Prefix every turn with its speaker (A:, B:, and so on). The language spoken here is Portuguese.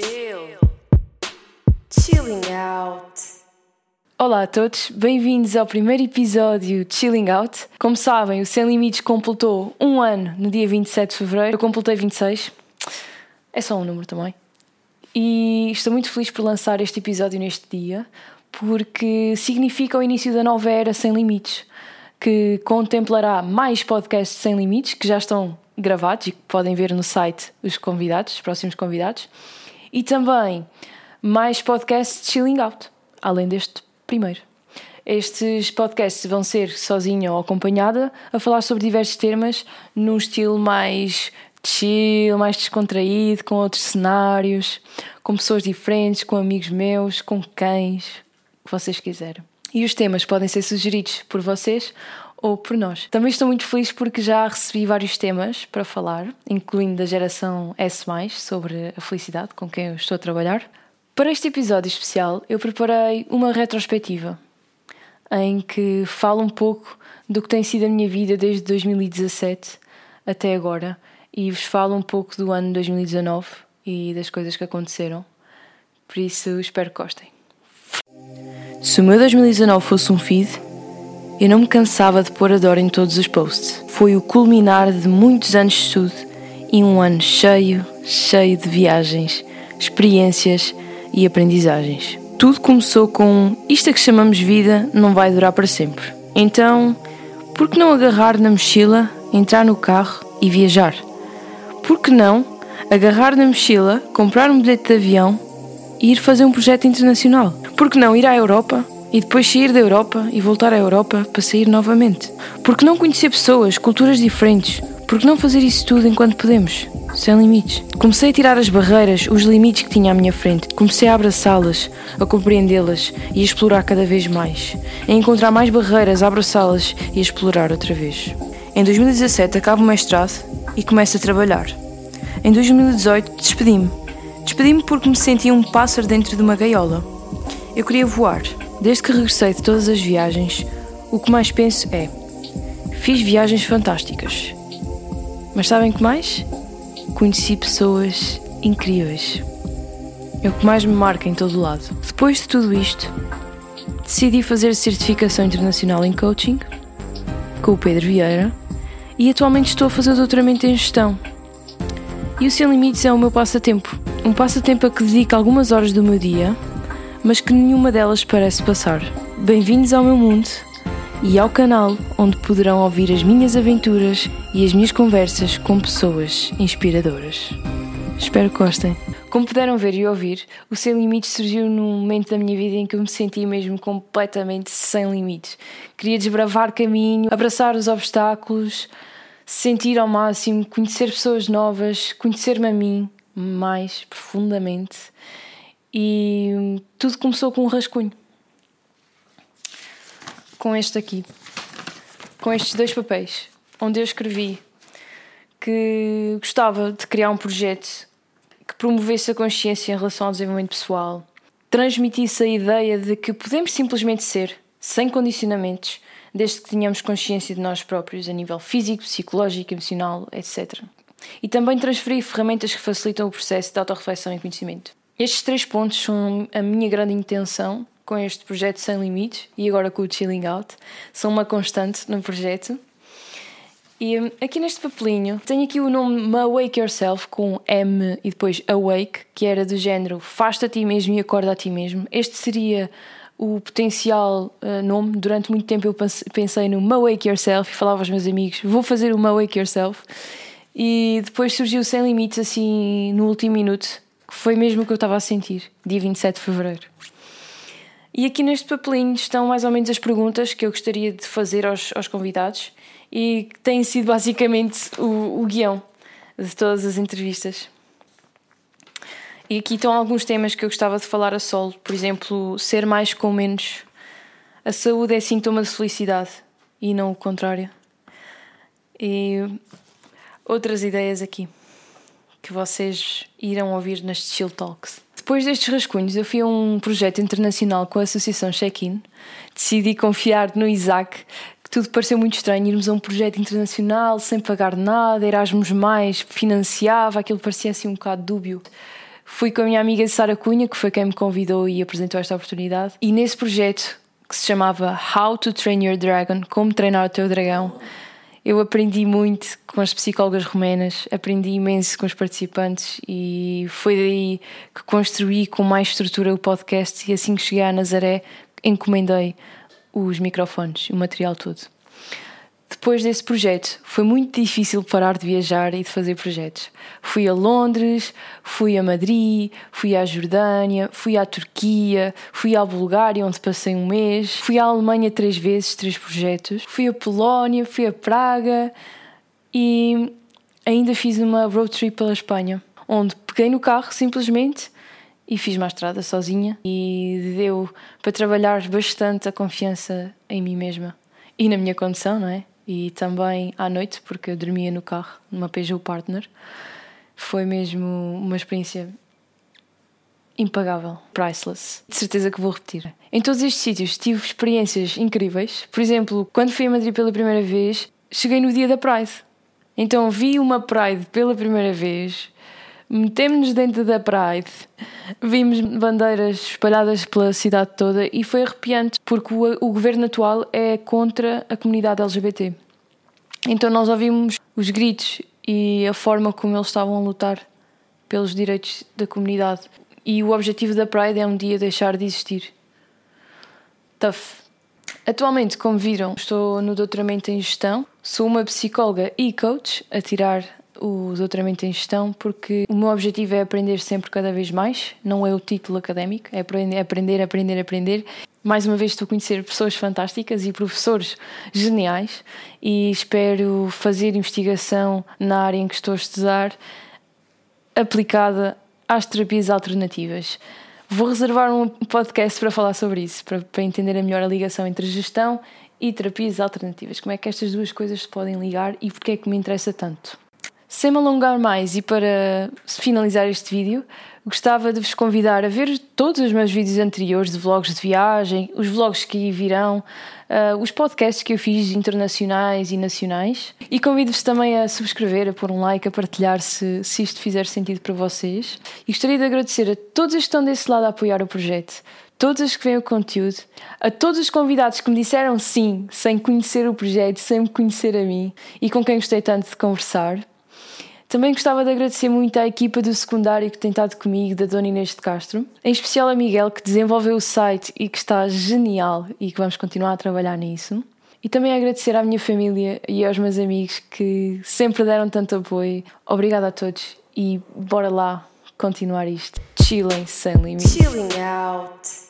A: Chill. Chilling out.
B: Olá a todos, bem-vindos ao primeiro episódio de Chilling Out. Como sabem, o Sem Limites completou um ano no dia 27 de fevereiro, eu completei 26, é só um número também. E estou muito feliz por lançar este episódio neste dia, porque significa o início da nova era Sem Limites, que contemplará mais podcasts sem limites que já estão gravados e que podem ver no site os convidados, os próximos convidados, e também mais podcasts de chilling out, além deste primeiro. Estes podcasts vão ser sozinha ou acompanhada a falar sobre diversos temas num estilo mais chill, mais descontraído, com outros cenários, com pessoas diferentes, com amigos meus, com cães, o que vocês quiserem. E os temas podem ser sugeridos por vocês ou por nós. Também estou muito feliz porque já recebi vários temas para falar, incluindo da geração S, sobre a felicidade com quem eu estou a trabalhar. Para este episódio especial, eu preparei uma retrospectiva em que falo um pouco do que tem sido a minha vida desde 2017 até agora e vos falo um pouco do ano 2019 e das coisas que aconteceram. Por isso, espero que gostem. Se o meu 2019 fosse um feed, eu não me cansava de pôr a Dora em todos os posts. Foi o culminar de muitos anos de estudo e um ano cheio, cheio de viagens, experiências e aprendizagens. Tudo começou com isto a que chamamos vida não vai durar para sempre. Então, por que não agarrar na mochila, entrar no carro e viajar? Por que não agarrar na mochila, comprar um bilhete de avião e ir fazer um projeto internacional? Por que não ir à Europa e depois sair da Europa e voltar à Europa para sair novamente? Por que não conhecer pessoas, culturas diferentes? Por que não fazer isso tudo enquanto podemos? Sem limites. Comecei a tirar as barreiras, os limites que tinha à minha frente. Comecei a abraçá-las, a compreendê-las e a explorar cada vez mais. A encontrar mais barreiras, a abraçá-las e a explorar outra vez. Em 2017 acabo o mestrado e começo a trabalhar. Em 2018 despedi-me. Despedi-me porque me sentia um pássaro dentro de uma gaiola. Eu queria voar. Desde que regressei de todas as viagens, o que mais penso é: fiz viagens fantásticas. Mas sabem que mais? Conheci pessoas incríveis. É o que mais me marca em todo lado. Depois de tudo isto, decidi fazer certificação internacional em coaching com o Pedro Vieira e atualmente estou a fazer doutoramento em gestão. E o Sem Limites é o meu passatempo. Um passatempo a que dedico algumas horas do meu dia, mas que nenhuma delas parece passar. Bem-vindos ao meu mundo e ao canal onde poderão ouvir as minhas aventuras e as minhas conversas com pessoas inspiradoras. Espero que gostem. Como puderam ver e ouvir, o Sem Limites surgiu num momento da minha vida em que eu me sentia mesmo completamente sem limites. Queria desbravar caminho, abraçar os obstáculos, sentir ao máximo, conhecer pessoas novas, conhecer-me a mim mais profundamente. E tudo começou com um rascunho. Com este aqui. Com estes dois papéis, onde eu escrevi que gostava de criar um projeto que promovesse a consciência em relação ao desenvolvimento pessoal, transmitisse a ideia de que podemos simplesmente ser, sem condicionamentos, desde que tenhamos consciência de nós próprios a nível físico, psicológico, emocional, etc. E também transferir ferramentas que facilitam o processo de autorreflexão e conhecimento. Estes três pontos são a minha grande intenção com este projeto Sem Limites e agora com o Chilling Out. São uma constante no projeto e hum, aqui neste papelinho tenho aqui o nome Awake Yourself com M e depois Awake, que era do género faz-te a ti mesmo e acorda a ti mesmo. Este seria o potencial uh, nome. Durante muito tempo eu pensei no Awake Yourself e falava aos meus amigos: vou fazer o Awake Yourself. E depois surgiu Sem Limites, assim, no último minuto, que foi mesmo o que eu estava a sentir, dia 27 de fevereiro. E aqui neste papelinho estão mais ou menos as perguntas que eu gostaria de fazer aos, aos convidados e que tem sido basicamente o, o guião de todas as entrevistas. E aqui estão alguns temas que eu gostava de falar a solo, por exemplo, ser mais com menos. A saúde é sintoma de felicidade e não o contrário. E outras ideias aqui que vocês irão ouvir nas Chill Talks. Depois destes rascunhos, eu fui a um projeto internacional com a Associação Check-in. Decidi confiar no Isaac, que tudo pareceu muito estranho. Irmos a um projeto internacional sem pagar nada, Erasmus mais, financiava, aquilo parecia assim um bocado dúbio. Fui com a minha amiga Sara Cunha, que foi quem me convidou e apresentou esta oportunidade. E nesse projeto, que se chamava How to Train Your Dragon Como Treinar o Teu Dragão, eu aprendi muito com as psicólogas romenas, aprendi imenso com os participantes e foi daí que construí com mais estrutura o podcast. E assim que cheguei a Nazaré, encomendei os microfones, o material todo. Depois desse projeto, foi muito difícil parar de viajar e de fazer projetos. Fui a Londres, fui a Madrid, fui à Jordânia, fui à Turquia, fui à Bulgária, onde passei um mês, fui à Alemanha três vezes, três projetos, fui a Polónia, fui a Praga e ainda fiz uma road trip pela Espanha, onde peguei no carro simplesmente e fiz uma estrada sozinha e deu para trabalhar bastante a confiança em mim mesma e na minha condição, não é? E também à noite, porque eu dormia no carro, numa Peugeot Partner. Foi mesmo uma experiência impagável, priceless. De certeza que vou repetir. Em todos estes sítios tive experiências incríveis. Por exemplo, quando fui a Madrid pela primeira vez, cheguei no dia da Pride. Então vi uma Pride pela primeira vez, metemos-nos dentro da Pride, vimos bandeiras espalhadas pela cidade toda e foi arrepiante porque o, o governo atual é contra a comunidade LGBT. Então nós ouvimos os gritos e a forma como eles estavam a lutar pelos direitos da comunidade. E o objetivo da Pride é um dia deixar de existir. Tough. Atualmente, como viram, estou no doutoramento em gestão. Sou uma psicóloga e coach a tirar o doutoramento em gestão porque o meu objetivo é aprender sempre cada vez mais, não é o título académico, é aprender, aprender, aprender, aprender. Mais uma vez estou a conhecer pessoas fantásticas e professores geniais e espero fazer investigação na área em que estou a estudar aplicada às terapias alternativas. Vou reservar um podcast para falar sobre isso, para, para entender melhor a ligação entre gestão e terapias alternativas. Como é que estas duas coisas se podem ligar e porque é que me interessa tanto. Sem me alongar mais e para finalizar este vídeo, gostava de vos convidar a ver todos os meus vídeos anteriores de vlogs de viagem, os vlogs que virão, uh, os podcasts que eu fiz internacionais e nacionais. E convido-vos também a subscrever, a pôr um like, a partilhar se, se isto fizer sentido para vocês. E gostaria de agradecer a todos os que estão desse lado a apoiar o projeto todos os que veem o conteúdo, a todos os convidados que me disseram sim, sem conhecer o projeto, sem me conhecer a mim e com quem gostei tanto de conversar. Também gostava de agradecer muito à equipa do secundário que tem estado comigo, da Dona Inês de Castro, em especial a Miguel, que desenvolveu o site e que está genial e que vamos continuar a trabalhar nisso. E também agradecer à minha família e aos meus amigos que sempre deram tanto apoio. Obrigada a todos e bora lá continuar isto. Chilling sem limites.
A: Chilling out.